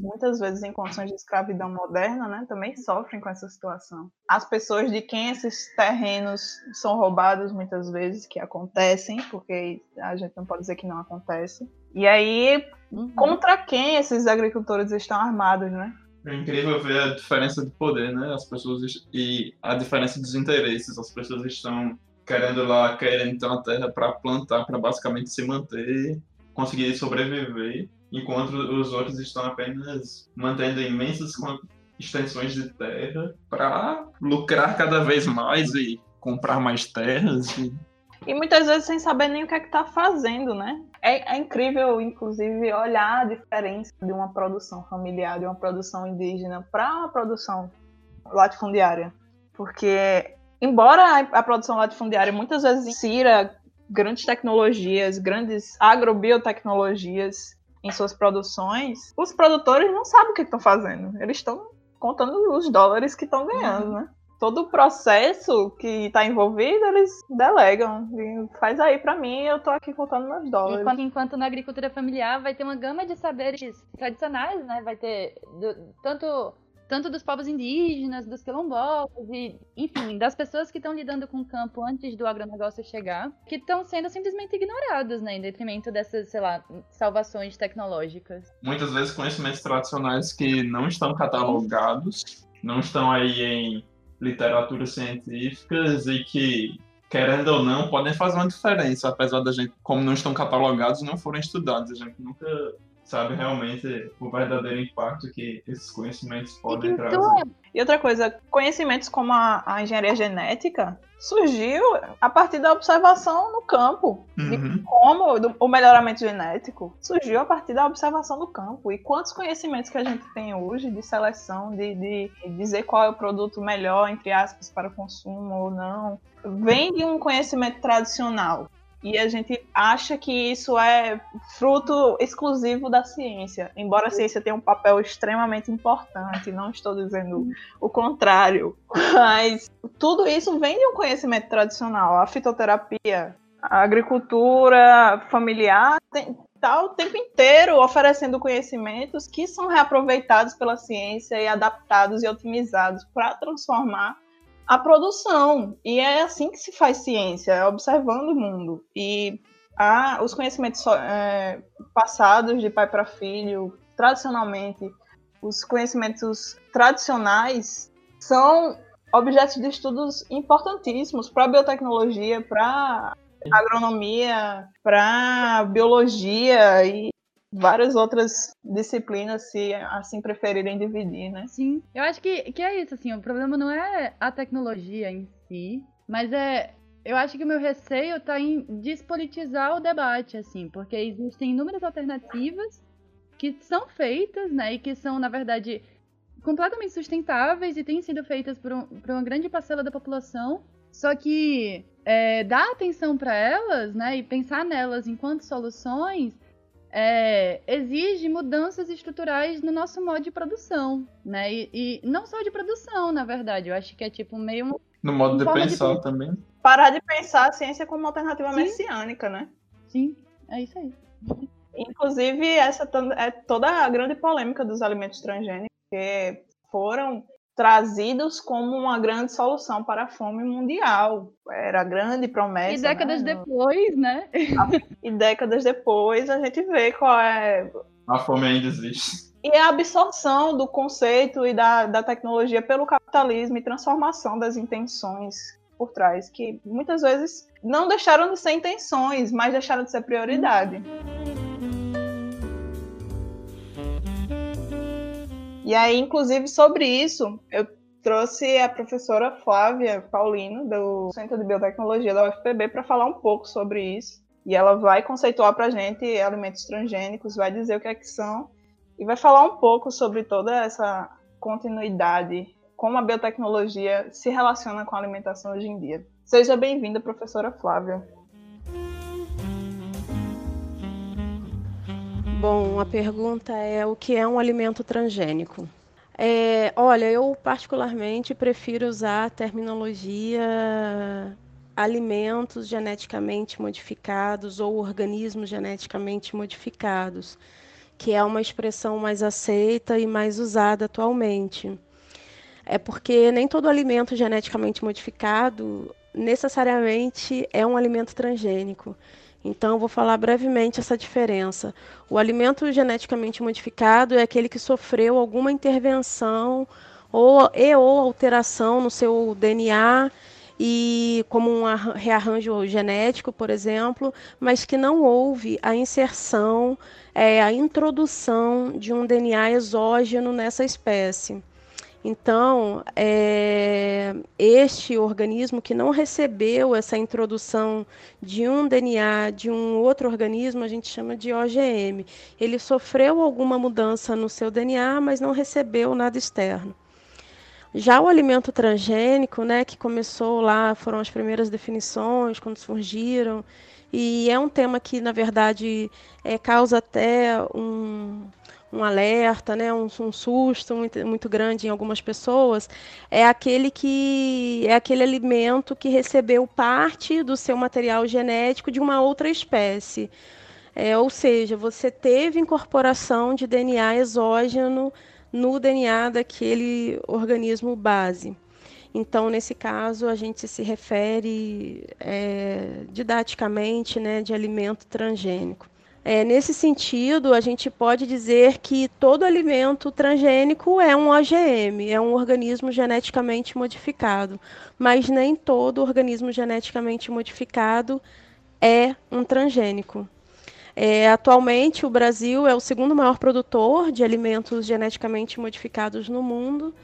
muitas vezes em condições de escravidão moderna, né, também sofrem com essa situação. As pessoas de quem esses terrenos são roubados muitas vezes, que acontecem, porque a gente não pode dizer que não acontece. E aí, uhum. contra quem esses agricultores estão armados, né? É incrível ver a diferença de poder, né? As pessoas e a diferença dos interesses. As pessoas estão querendo lá, querendo ter uma terra para plantar, para basicamente se manter, conseguir sobreviver, enquanto os outros estão apenas mantendo imensas extensões de terra para lucrar cada vez mais e comprar mais terras. E... e muitas vezes sem saber nem o que é que está fazendo, né? É, é, incrível, inclusive, olhar a diferença de uma produção familiar, de uma produção indígena, para uma produção latifundiária. Porque, embora a, a produção latifundiária muitas vezes insira grandes tecnologias, grandes agrobiotecnologias em suas produções, os produtores não sabem o que estão fazendo. Eles estão contando os dólares que estão ganhando, uhum. né? todo o processo que está envolvido, eles delegam. Faz aí para mim, eu tô aqui contando meus dólares. Enquanto, enquanto, na agricultura familiar vai ter uma gama de saberes tradicionais, né? Vai ter do, tanto tanto dos povos indígenas, dos quilombolas e, enfim, das pessoas que estão lidando com o campo antes do agronegócio chegar, que estão sendo simplesmente ignorados, né, em detrimento dessas, sei lá, salvações tecnológicas. Muitas vezes conhecimentos tradicionais que não estão catalogados, não estão aí em literaturas científicas e que, querendo ou não, podem fazer uma diferença, apesar da gente, como não estão catalogados, não foram estudados. A gente nunca sabe realmente o verdadeiro impacto que esses conhecimentos podem então, trazer. E outra coisa, conhecimentos como a, a, engenharia genética surgiu a partir da observação no campo. Uhum. como do, o melhoramento genético surgiu a partir da observação do campo. E quantos conhecimentos que a gente tem hoje de seleção, de, de dizer qual é o produto melhor, entre aspas, para o consumo ou não, vem de um conhecimento tradicional. E a gente acha que isso é fruto exclusivo da ciência, embora a ciência tenha um papel extremamente importante, não estou dizendo o contrário, mas tudo isso vem de um conhecimento tradicional. A fitoterapia, a agricultura familiar está o tempo inteiro oferecendo conhecimentos que são reaproveitados pela ciência e adaptados e otimizados para transformar a produção. E é assim que se faz ciência, é observando o mundo. E a, os conhecimentos é, passados de pai para filho, tradicionalmente, os conhecimentos tradicionais são objetos de estudos importantíssimos para a biotecnologia, para agronomia, para biologia e várias outras disciplinas, se assim preferirem dividir, né? Sim, eu acho que, que é isso, assim, o problema não é a tecnologia em si, mas é. Eu acho que o meu receio está em despolitizar o debate, assim, porque existem inúmeras alternativas que são feitas, né, e que são, na verdade, completamente sustentáveis e têm sido feitas por, um, por uma grande parcela da população, só que é, dar atenção para elas, né, e pensar nelas enquanto soluções, é, exige mudanças estruturais no nosso modo de produção, né? E, e, não só de produção, na verdade. Eu acho que é tipo meio no modo de pensar de... também. Parar de pensar a ciência como uma alternativa Sim. messiânica, né? Sim, é isso aí. Inclusive, essa é toda a grande polêmica dos alimentos transgênicos, que foram trazidos como uma grande solução para a fome mundial. Era a grande promessa. E décadas né? depois, né? E décadas depois a gente vê qual é. A fome ainda existe. E a absorção do conceito e da, da tecnologia pelo capitalismo e transformação das intenções por trás, que muitas vezes não deixaram de ser intenções, mas deixaram de ser prioridade. E aí, inclusive, sobre isso, eu trouxe a professora Flávia Paulino, do Centro de Biotecnologia da UFPB, para falar um pouco sobre isso. E ela vai conceituar para a gente alimentos transgênicos, vai dizer o que é que são, e vai falar um pouco sobre toda essa continuidade, como a biotecnologia se relaciona com a alimentação hoje em dia. Seja bem-vinda, professora Flávia. Bom, a pergunta é o que é um alimento transgênico? É, olha, eu particularmente prefiro usar a terminologia alimentos geneticamente modificados ou organismos geneticamente modificados, que é uma expressão mais aceita e mais usada atualmente. É porque nem todo alimento geneticamente modificado necessariamente é um alimento transgênico. Então, eu vou falar brevemente essa diferença. O alimento geneticamente modificado é aquele que sofreu alguma intervenção ou, e ou alteração no seu DNA e como um rearranjo genético, por exemplo, mas que não houve a inserção, é, a introdução de um DNA exógeno nessa espécie. Então, é, este organismo que não recebeu essa introdução de um DNA de um outro organismo, a gente chama de OGM. Ele sofreu alguma mudança no seu DNA, mas não recebeu nada externo. Já o alimento transgênico, né, que começou lá, foram as primeiras definições quando surgiram, e é um tema que, na verdade, é, causa até um, um alerta, né, um, um susto muito, muito, grande em algumas pessoas, é aquele que é aquele alimento que recebeu parte do seu material genético de uma outra espécie. É, ou seja, você teve incorporação de DNA exógeno no DNA daquele organismo base. Então, nesse caso, a gente se refere é, didaticamente né, de alimento transgênico. É, nesse sentido, a gente pode dizer que todo alimento transgênico é um OGM, é um organismo geneticamente modificado, mas nem todo organismo geneticamente modificado é um transgênico. É, atualmente, o Brasil é o segundo maior produtor de alimentos geneticamente modificados no mundo.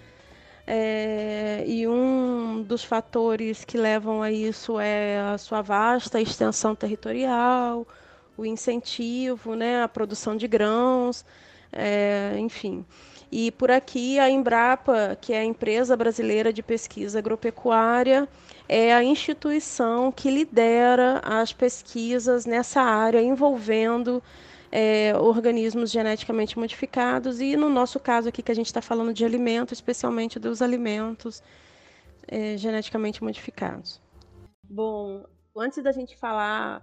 É, e um dos fatores que levam a isso é a sua vasta extensão territorial, o incentivo, né, a produção de grãos, é, enfim. E por aqui a Embrapa, que é a empresa brasileira de pesquisa agropecuária, é a instituição que lidera as pesquisas nessa área envolvendo é, organismos geneticamente modificados e no nosso caso aqui que a gente está falando de alimentos, especialmente dos alimentos é, geneticamente modificados. Bom, antes da gente falar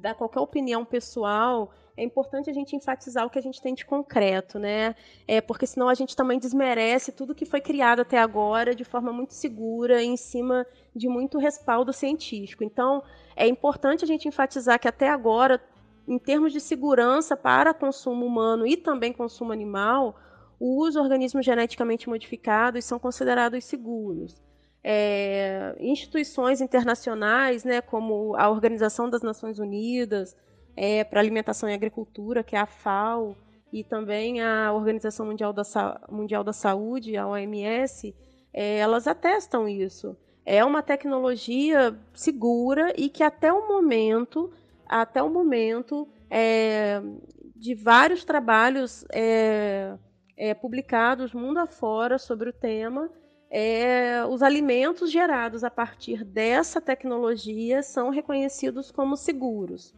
dar qualquer opinião pessoal, é importante a gente enfatizar o que a gente tem de concreto, né? É, porque senão a gente também desmerece tudo que foi criado até agora de forma muito segura, em cima de muito respaldo científico. Então, é importante a gente enfatizar que até agora, em termos de segurança para consumo humano e também consumo animal, os organismos geneticamente modificados são considerados seguros é, instituições internacionais, né, como a Organização das Nações Unidas é, para Alimentação e Agricultura, que é a FAO, e também a Organização Mundial da, Sa Mundial da Saúde, a OMS, é, elas atestam isso. É uma tecnologia segura e que até o momento, até o momento, é, de vários trabalhos é, é, publicados mundo afora sobre o tema, é, os alimentos gerados a partir dessa tecnologia são reconhecidos como seguros.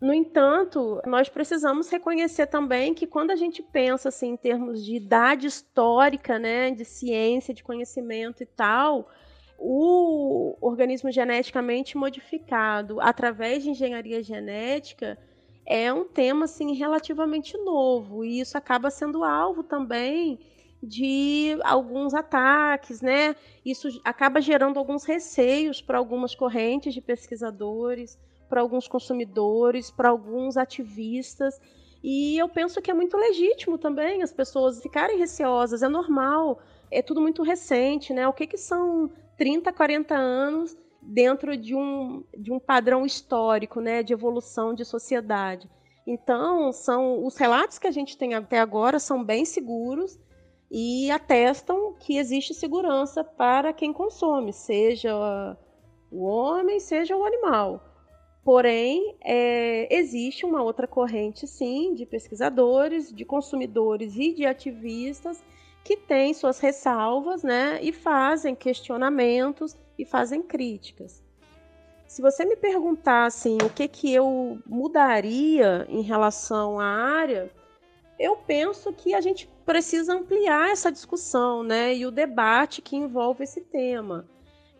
No entanto, nós precisamos reconhecer também que quando a gente pensa assim, em termos de idade histórica, né, de ciência, de conhecimento e tal, o organismo geneticamente modificado através de engenharia genética é um tema assim relativamente novo e isso acaba sendo alvo também de alguns ataques, né? Isso acaba gerando alguns receios para algumas correntes de pesquisadores, para alguns consumidores, para alguns ativistas. E eu penso que é muito legítimo também as pessoas ficarem receosas, é normal, é tudo muito recente, né? O que, que são 30, 40 anos dentro de um, de um padrão histórico, né, de evolução de sociedade. Então, são os relatos que a gente tem até agora são bem seguros e atestam que existe segurança para quem consome, seja o homem, seja o animal. Porém, é, existe uma outra corrente, sim, de pesquisadores, de consumidores e de ativistas que têm suas ressalvas, né, e fazem questionamentos e fazem críticas. Se você me perguntar assim, o que que eu mudaria em relação à área, eu penso que a gente precisa ampliar essa discussão, né, e o debate que envolve esse tema.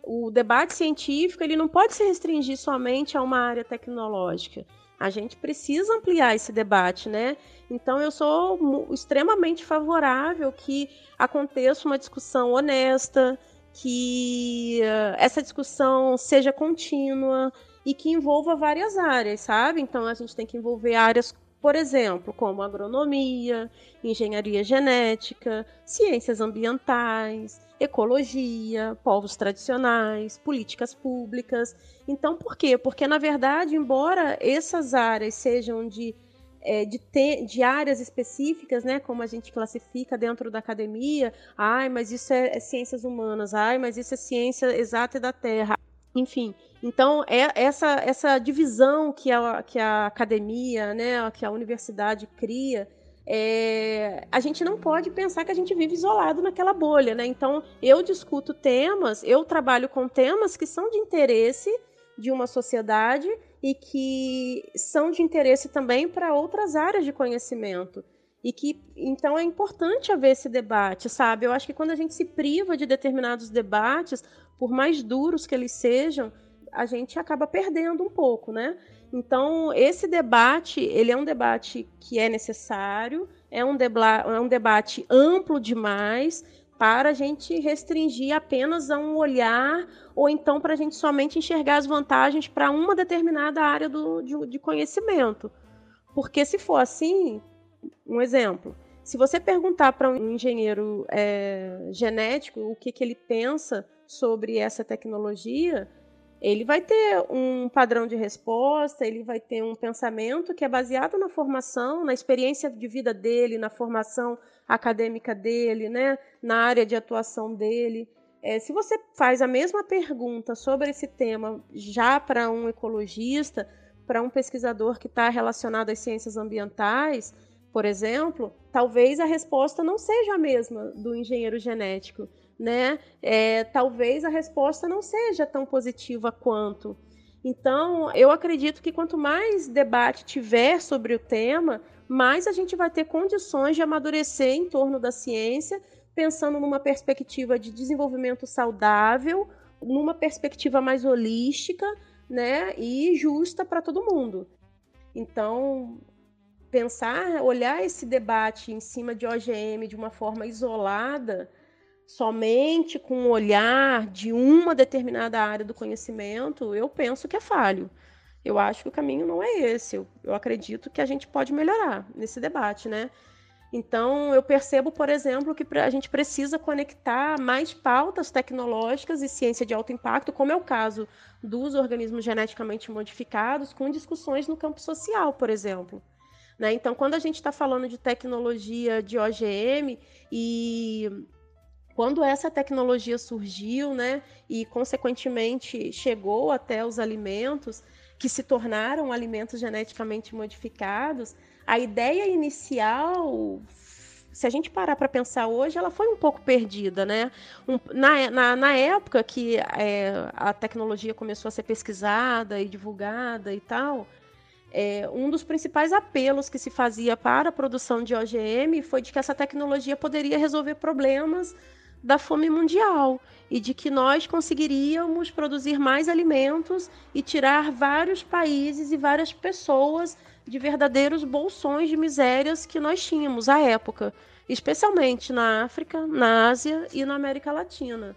O debate científico ele não pode se restringir somente a uma área tecnológica. A gente precisa ampliar esse debate, né? Então eu sou extremamente favorável que aconteça uma discussão honesta, que uh, essa discussão seja contínua e que envolva várias áreas, sabe? Então a gente tem que envolver áreas por exemplo, como agronomia, engenharia genética, ciências ambientais, ecologia, povos tradicionais, políticas públicas. Então, por quê? Porque, na verdade, embora essas áreas sejam de, é, de, te, de áreas específicas, né, como a gente classifica dentro da academia, ai, mas isso é, é ciências humanas, ai, mas isso é ciência exata da Terra, enfim, então é essa essa divisão que a, que a academia, né, que a universidade cria, é, a gente não pode pensar que a gente vive isolado naquela bolha, né? Então eu discuto temas, eu trabalho com temas que são de interesse de uma sociedade e que são de interesse também para outras áreas de conhecimento. E que então é importante haver esse debate, sabe? Eu acho que quando a gente se priva de determinados debates, por mais duros que eles sejam, a gente acaba perdendo um pouco, né? Então, esse debate, ele é um debate que é necessário, é um, é um debate amplo demais para a gente restringir apenas a um olhar ou então para a gente somente enxergar as vantagens para uma determinada área do, de, de conhecimento. Porque se for assim, um exemplo, se você perguntar para um engenheiro é, genético o que, que ele pensa sobre essa tecnologia, ele vai ter um padrão de resposta, ele vai ter um pensamento que é baseado na formação, na experiência de vida dele, na formação acadêmica dele, né, na área de atuação dele. É, se você faz a mesma pergunta sobre esse tema já para um ecologista, para um pesquisador que está relacionado às ciências ambientais, por exemplo, talvez a resposta não seja a mesma do engenheiro genético né? É, talvez a resposta não seja tão positiva quanto. Então, eu acredito que quanto mais debate tiver sobre o tema, mais a gente vai ter condições de amadurecer em torno da ciência, pensando numa perspectiva de desenvolvimento saudável, numa perspectiva mais holística, né, e justa para todo mundo. Então, pensar, olhar esse debate em cima de OGM de uma forma isolada, somente com o olhar de uma determinada área do conhecimento, eu penso que é falho. Eu acho que o caminho não é esse. Eu, eu acredito que a gente pode melhorar nesse debate, né? Então, eu percebo, por exemplo, que a gente precisa conectar mais pautas tecnológicas e ciência de alto impacto, como é o caso dos organismos geneticamente modificados, com discussões no campo social, por exemplo. Né? Então, quando a gente está falando de tecnologia de OGM e quando essa tecnologia surgiu, né, e consequentemente chegou até os alimentos que se tornaram alimentos geneticamente modificados, a ideia inicial se a gente parar para pensar hoje, ela foi um pouco perdida, né? Um, na, na, na, época que é, a tecnologia começou a ser pesquisada e divulgada e tal, é, um dos principais apelos que se fazia para a produção de OGM foi de que essa tecnologia poderia resolver problemas da fome mundial e de que nós conseguiríamos produzir mais alimentos e tirar vários países e várias pessoas de verdadeiros bolsões de misérias que nós tínhamos à época, especialmente na África, na Ásia e na América Latina.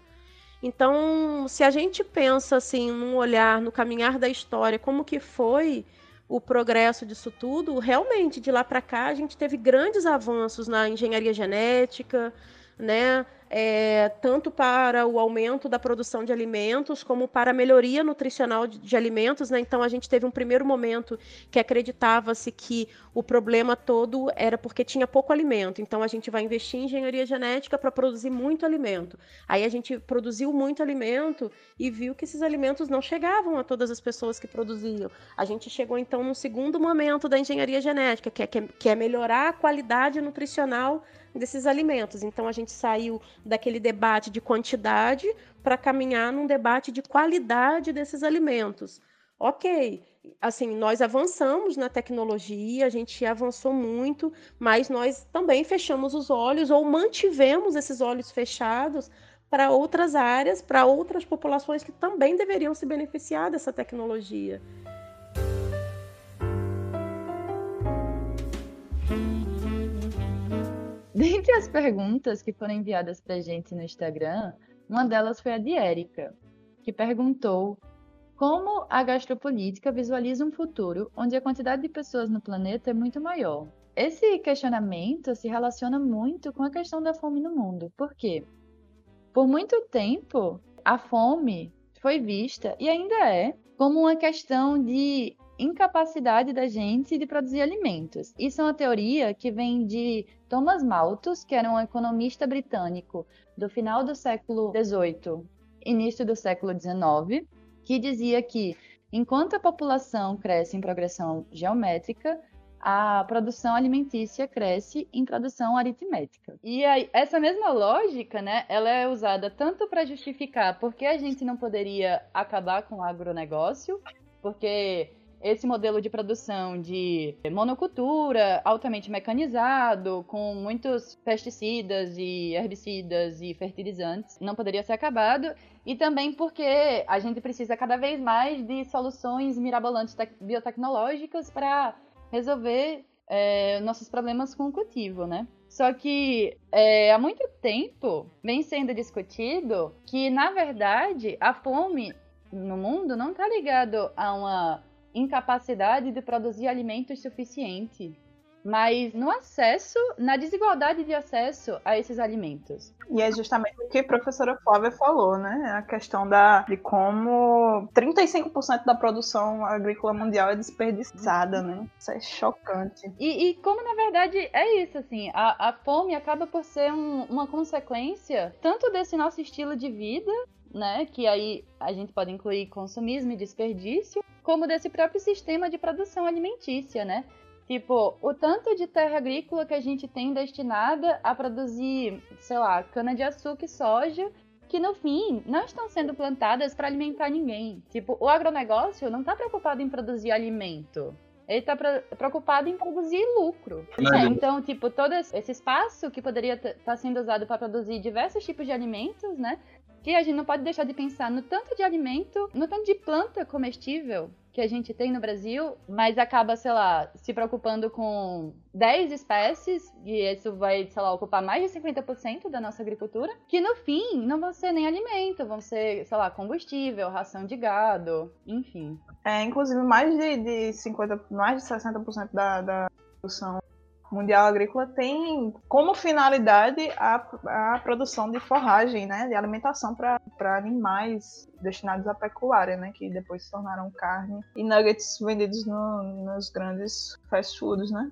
Então, se a gente pensa assim, num olhar no caminhar da história, como que foi o progresso disso tudo, realmente de lá para cá a gente teve grandes avanços na engenharia genética, né? É, tanto para o aumento da produção de alimentos, como para a melhoria nutricional de, de alimentos. Né? Então, a gente teve um primeiro momento que acreditava-se que o problema todo era porque tinha pouco alimento. Então, a gente vai investir em engenharia genética para produzir muito alimento. Aí, a gente produziu muito alimento e viu que esses alimentos não chegavam a todas as pessoas que produziam. A gente chegou, então, no segundo momento da engenharia genética, que é, que é melhorar a qualidade nutricional desses alimentos. Então a gente saiu daquele debate de quantidade para caminhar num debate de qualidade desses alimentos. Ok, assim, nós avançamos na tecnologia, a gente avançou muito, mas nós também fechamos os olhos ou mantivemos esses olhos fechados para outras áreas, para outras populações que também deveriam se beneficiar dessa tecnologia. Dentre as perguntas que foram enviadas para a gente no Instagram, uma delas foi a de Érica, que perguntou como a gastropolítica visualiza um futuro onde a quantidade de pessoas no planeta é muito maior. Esse questionamento se relaciona muito com a questão da fome no mundo. Por quê? Por muito tempo, a fome foi vista e ainda é como uma questão de incapacidade da gente de produzir alimentos. Isso é uma teoria que vem de Thomas Malthus, que era um economista britânico do final do século XVIII, início do século XIX, que dizia que enquanto a população cresce em progressão geométrica, a produção alimentícia cresce em produção aritmética. E aí, essa mesma lógica, né, ela é usada tanto para justificar por que a gente não poderia acabar com o agronegócio, porque esse modelo de produção de monocultura altamente mecanizado, com muitos pesticidas e herbicidas e fertilizantes, não poderia ser acabado. E também porque a gente precisa cada vez mais de soluções mirabolantes biotecnológicas para resolver é, nossos problemas com o cultivo, né? Só que é, há muito tempo vem sendo discutido que, na verdade, a fome no mundo não está ligado a uma incapacidade de produzir alimentos suficiente, mas no acesso, na desigualdade de acesso a esses alimentos. E é justamente o que a professora Flávia falou, né? A questão da, de como 35% da produção agrícola mundial é desperdiçada, né? Isso é chocante. E, e como, na verdade, é isso, assim, a, a fome acaba por ser um, uma consequência tanto desse nosso estilo de vida, né? Que aí a gente pode incluir consumismo e desperdício, como desse próprio sistema de produção alimentícia, né? Tipo, o tanto de terra agrícola que a gente tem destinada a produzir, sei lá, cana-de-açúcar e soja, que no fim não estão sendo plantadas para alimentar ninguém. Tipo, o agronegócio não está preocupado em produzir alimento. Ele está preocupado em produzir lucro. É, então, tipo, todo esse espaço que poderia estar tá sendo usado para produzir diversos tipos de alimentos, né? Que a gente não pode deixar de pensar no tanto de alimento, no tanto de planta comestível que a gente tem no Brasil, mas acaba, sei lá, se preocupando com 10 espécies, e isso vai, sei lá, ocupar mais de 50% da nossa agricultura, que no fim não vão ser nem alimento, vão ser, sei lá, combustível, ração de gado, enfim. É, inclusive mais de, de 50, mais de 60% da, da produção Mundial Agrícola tem como finalidade a, a produção de forragem, né, de alimentação para animais destinados à pecuária, né, que depois se tornaram carne e nuggets vendidos no, nos grandes fast foods, né.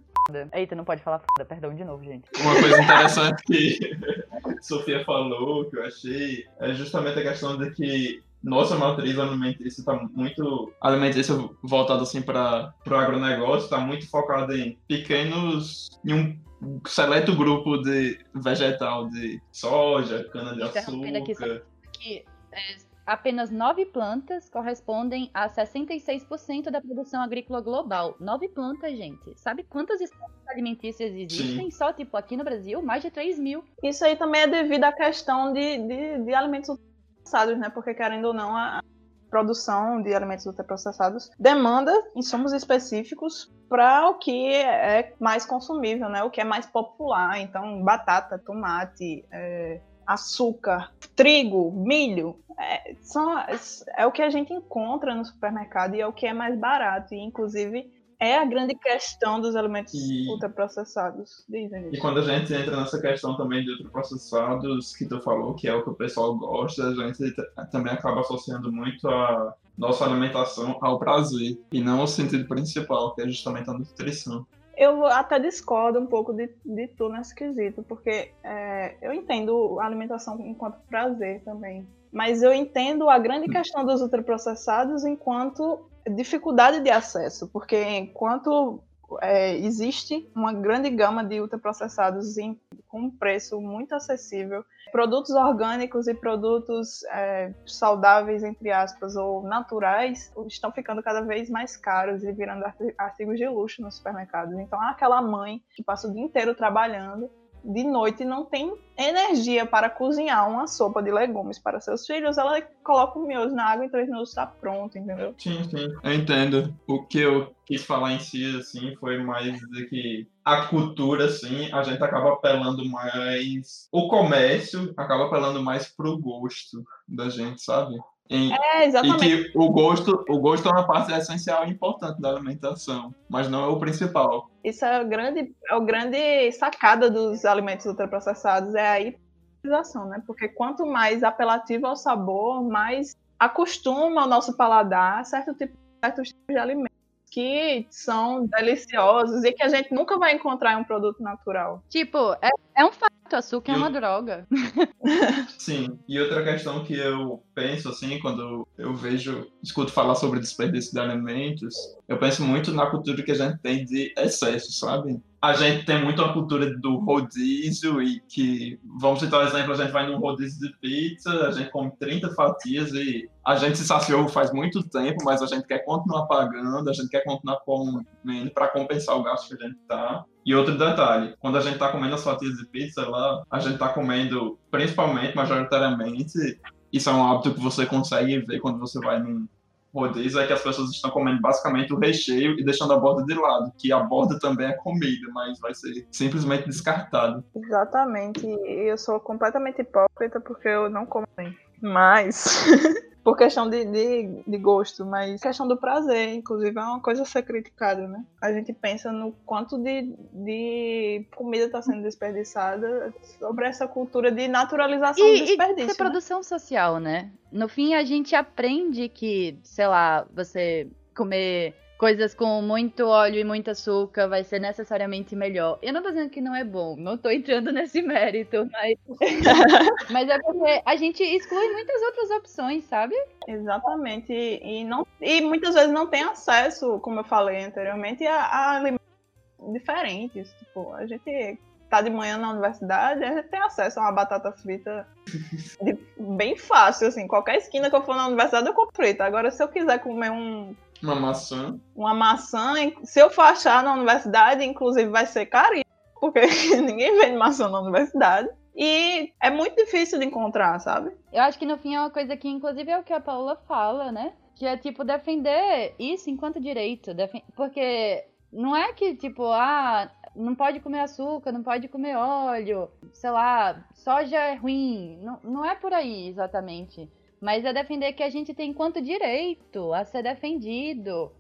Eita, não pode falar foda, perdão de novo, gente. Uma coisa interessante que Sofia falou, que eu achei, é justamente a questão de que nossa matriz alimentícia está muito alimentícia voltada assim para o agronegócio, está muito focada em pequenos, em um seleto grupo de vegetal de soja, Interrompendo aqui, cana-de-açúcar. que é, apenas nove plantas correspondem a 66% da produção agrícola global. Nove plantas, gente. Sabe quantas espécies alimentícias existem? Só, tipo, aqui no Brasil, mais de 3 mil. Isso aí também é devido à questão de, de, de alimentos ultraprocessados, né? Porque, querendo ou não, a produção de alimentos ultraprocessados demanda insumos específicos para o que é mais consumível, né? O que é mais popular. Então, batata, tomate, é, açúcar, trigo, milho, é, são, é o que a gente encontra no supermercado e é o que é mais barato. E, inclusive, é a grande questão dos alimentos E- ultraprocessados. Dizem E quando a gente entra nessa questão também de ultraprocessados, que tu falou que é o que o pessoal gosta, a gente também acaba associando muito a nossa alimentação ao prazer, e não ao sentido principal, que é justamente a nutrição. Eu até discordo um pouco de, de tu nesse quesito, porque é, eu entendo a alimentação enquanto prazer também. Mas eu entendo a grande questão dos ultraprocessados enquanto dificuldade de acesso, porque enquanto é, existe uma grande gama de ultraprocessados em, com um preço muito acessível, produtos orgânicos e produtos é, saudáveis, entre aspas, ou naturais, estão ficando cada vez mais caros e virando arti- artigos de luxo nos supermercados. Então, aquela mãe que passa o dia inteiro trabalhando, de noite não tem energia para cozinhar uma sopa de legumes para seus filhos, ela coloca o miojo na água em três minutos está pronto, entendeu? Sim, sim. Eu entendo. O que eu quis falar em si, assim, foi mais dizer que a cultura, assim, a gente acaba apelando mais. O comércio acaba apelando mais pro gosto da gente, sabe? Em- É, E exatamente. que o gosto, o gosto é uma parte essencial e importante da alimentação, mas não é o principal. Isso é o grande, é o grande sacada dos alimentos ultraprocessados, é a hiperização, né? Porque quanto mais apelativo ao sabor, mais acostuma o nosso paladar a certo tipo, certos tipos de alimentos que são deliciosos e que a gente nunca vai encontrar em um produto natural. Tipo, é, é um fato, açúcar é Eu- uma droga. Sim, e outra questão que eu penso, assim, quando eu vejo, escuto falar sobre desperdício de alimentos, eu penso muito na cultura que a gente tem de excesso, sabe? A gente tem muito a cultura do rodízio e que, vamos citar um exemplo, a gente vai num rodízio de pizza, a gente come 30 fatias e a gente se saciou faz muito tempo, mas a gente quer continuar pagando, a gente quer continuar comendo para compensar o gasto que a gente tá. E outro detalhe, quando a gente tá comendo as fatias de pizza lá, a gente tá comendo, principalmente, majoritariamente, isso é um hábito que você consegue ver quando você vai num rodízio, é que as pessoas estão comendo basicamente o recheio e deixando a borda de lado, que a borda também é comida, mas vai ser simplesmente descartado. Exatamente. Eu sou completamente hipócrita porque eu não como bem. Mas, por questão de, de, de gosto, mas questão do prazer, inclusive, é uma coisa a ser criticada, né? A gente pensa no quanto de, de comida está sendo desperdiçada sobre essa cultura de naturalização do E, e desperdício. ter né? produção social, né? No fim, a gente aprende que, sei lá, você comer coisas com muito óleo e muito açúcar vai ser necessariamente melhor. Eu não tô dizendo que não é bom, não tô entrando nesse mérito, mas. mas é porque a gente exclui muitas outras opções, sabe? Exatamente. E, e não, e muitas vezes não tem acesso, como eu falei anteriormente, a, a alimentos diferentes. Tipo, a gente tá de manhã na universidade, a gente tem acesso a uma batata frita de- bem fácil, assim. Qualquer esquina que eu for na universidade, eu compro frita. Agora, se eu quiser comer um, Uma maçã. uma maçã, se eu for achar na universidade, inclusive vai ser carinho, porque ninguém vende maçã na universidade. E é muito difícil de encontrar, sabe? Eu acho que no fim é uma coisa que, inclusive, é o que a Paula fala, né? Que é, tipo, defender isso enquanto direito. Porque não é que, tipo, ah, não pode comer açúcar, não pode comer óleo, sei lá, soja é ruim. Não, não é por aí exatamente. Mas é defender que a gente tem enquanto direito a ser defendido.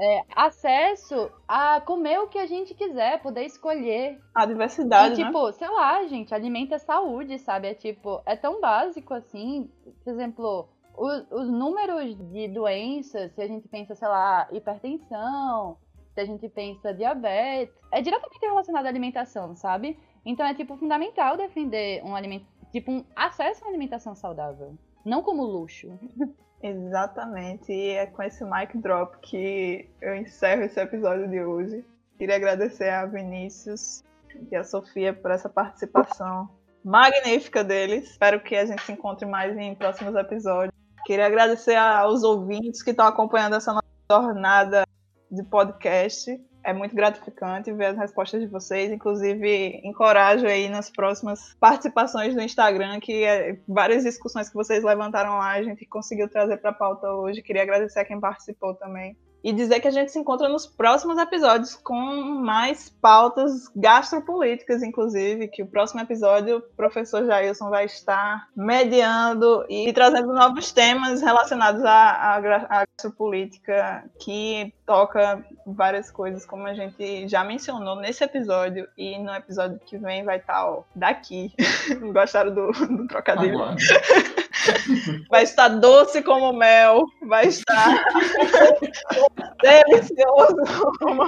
É, acesso a comer o que a gente quiser, poder escolher. A diversidade, E, né? tipo, sei lá, gente, alimento é saúde, sabe? É tipo, é tão básico assim. Por exemplo, os, os números de doenças, se a gente pensa, sei lá, hipertensão, se a gente pensa diabetes, é diretamente relacionado à alimentação, sabe? Então é tipo fundamental defender um alimento, tipo, um acesso a uma alimentação saudável. Não como luxo. Exatamente, e é com esse mic drop que eu encerro esse episódio de hoje. Queria agradecer a Vinícius e a Sofia por essa participação magnífica deles. Espero que a gente se encontre mais em próximos episódios. Queria agradecer aos ouvintes que estão acompanhando essa nossa jornada de podcast. É muito gratificante ver as respostas de vocês. Inclusive, encorajo aí nas próximas participações no Instagram, que é, várias discussões que vocês levantaram lá, a gente conseguiu trazer para a pauta hoje. Queria agradecer a quem participou também e dizer que a gente se encontra nos próximos episódios com mais pautas gastropolíticas, inclusive, que o próximo episódio o professor Jailson vai estar mediando e trazendo novos temas relacionados à, à, à gastropolítica, que toca várias coisas, como a gente já mencionou nesse episódio, e no episódio que vem vai estar ó, daqui. Gostaram do, do trocadilho? vai estar doce como mel, vai estar delicioso como...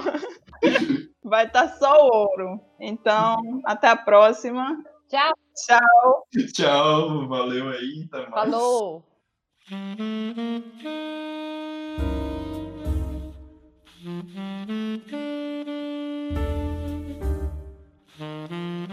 Vai estar só ouro. Então, até a próxima. Tchau. Tchau. Tchau, valeu aí. Até mais. Falou. Mm-hmm.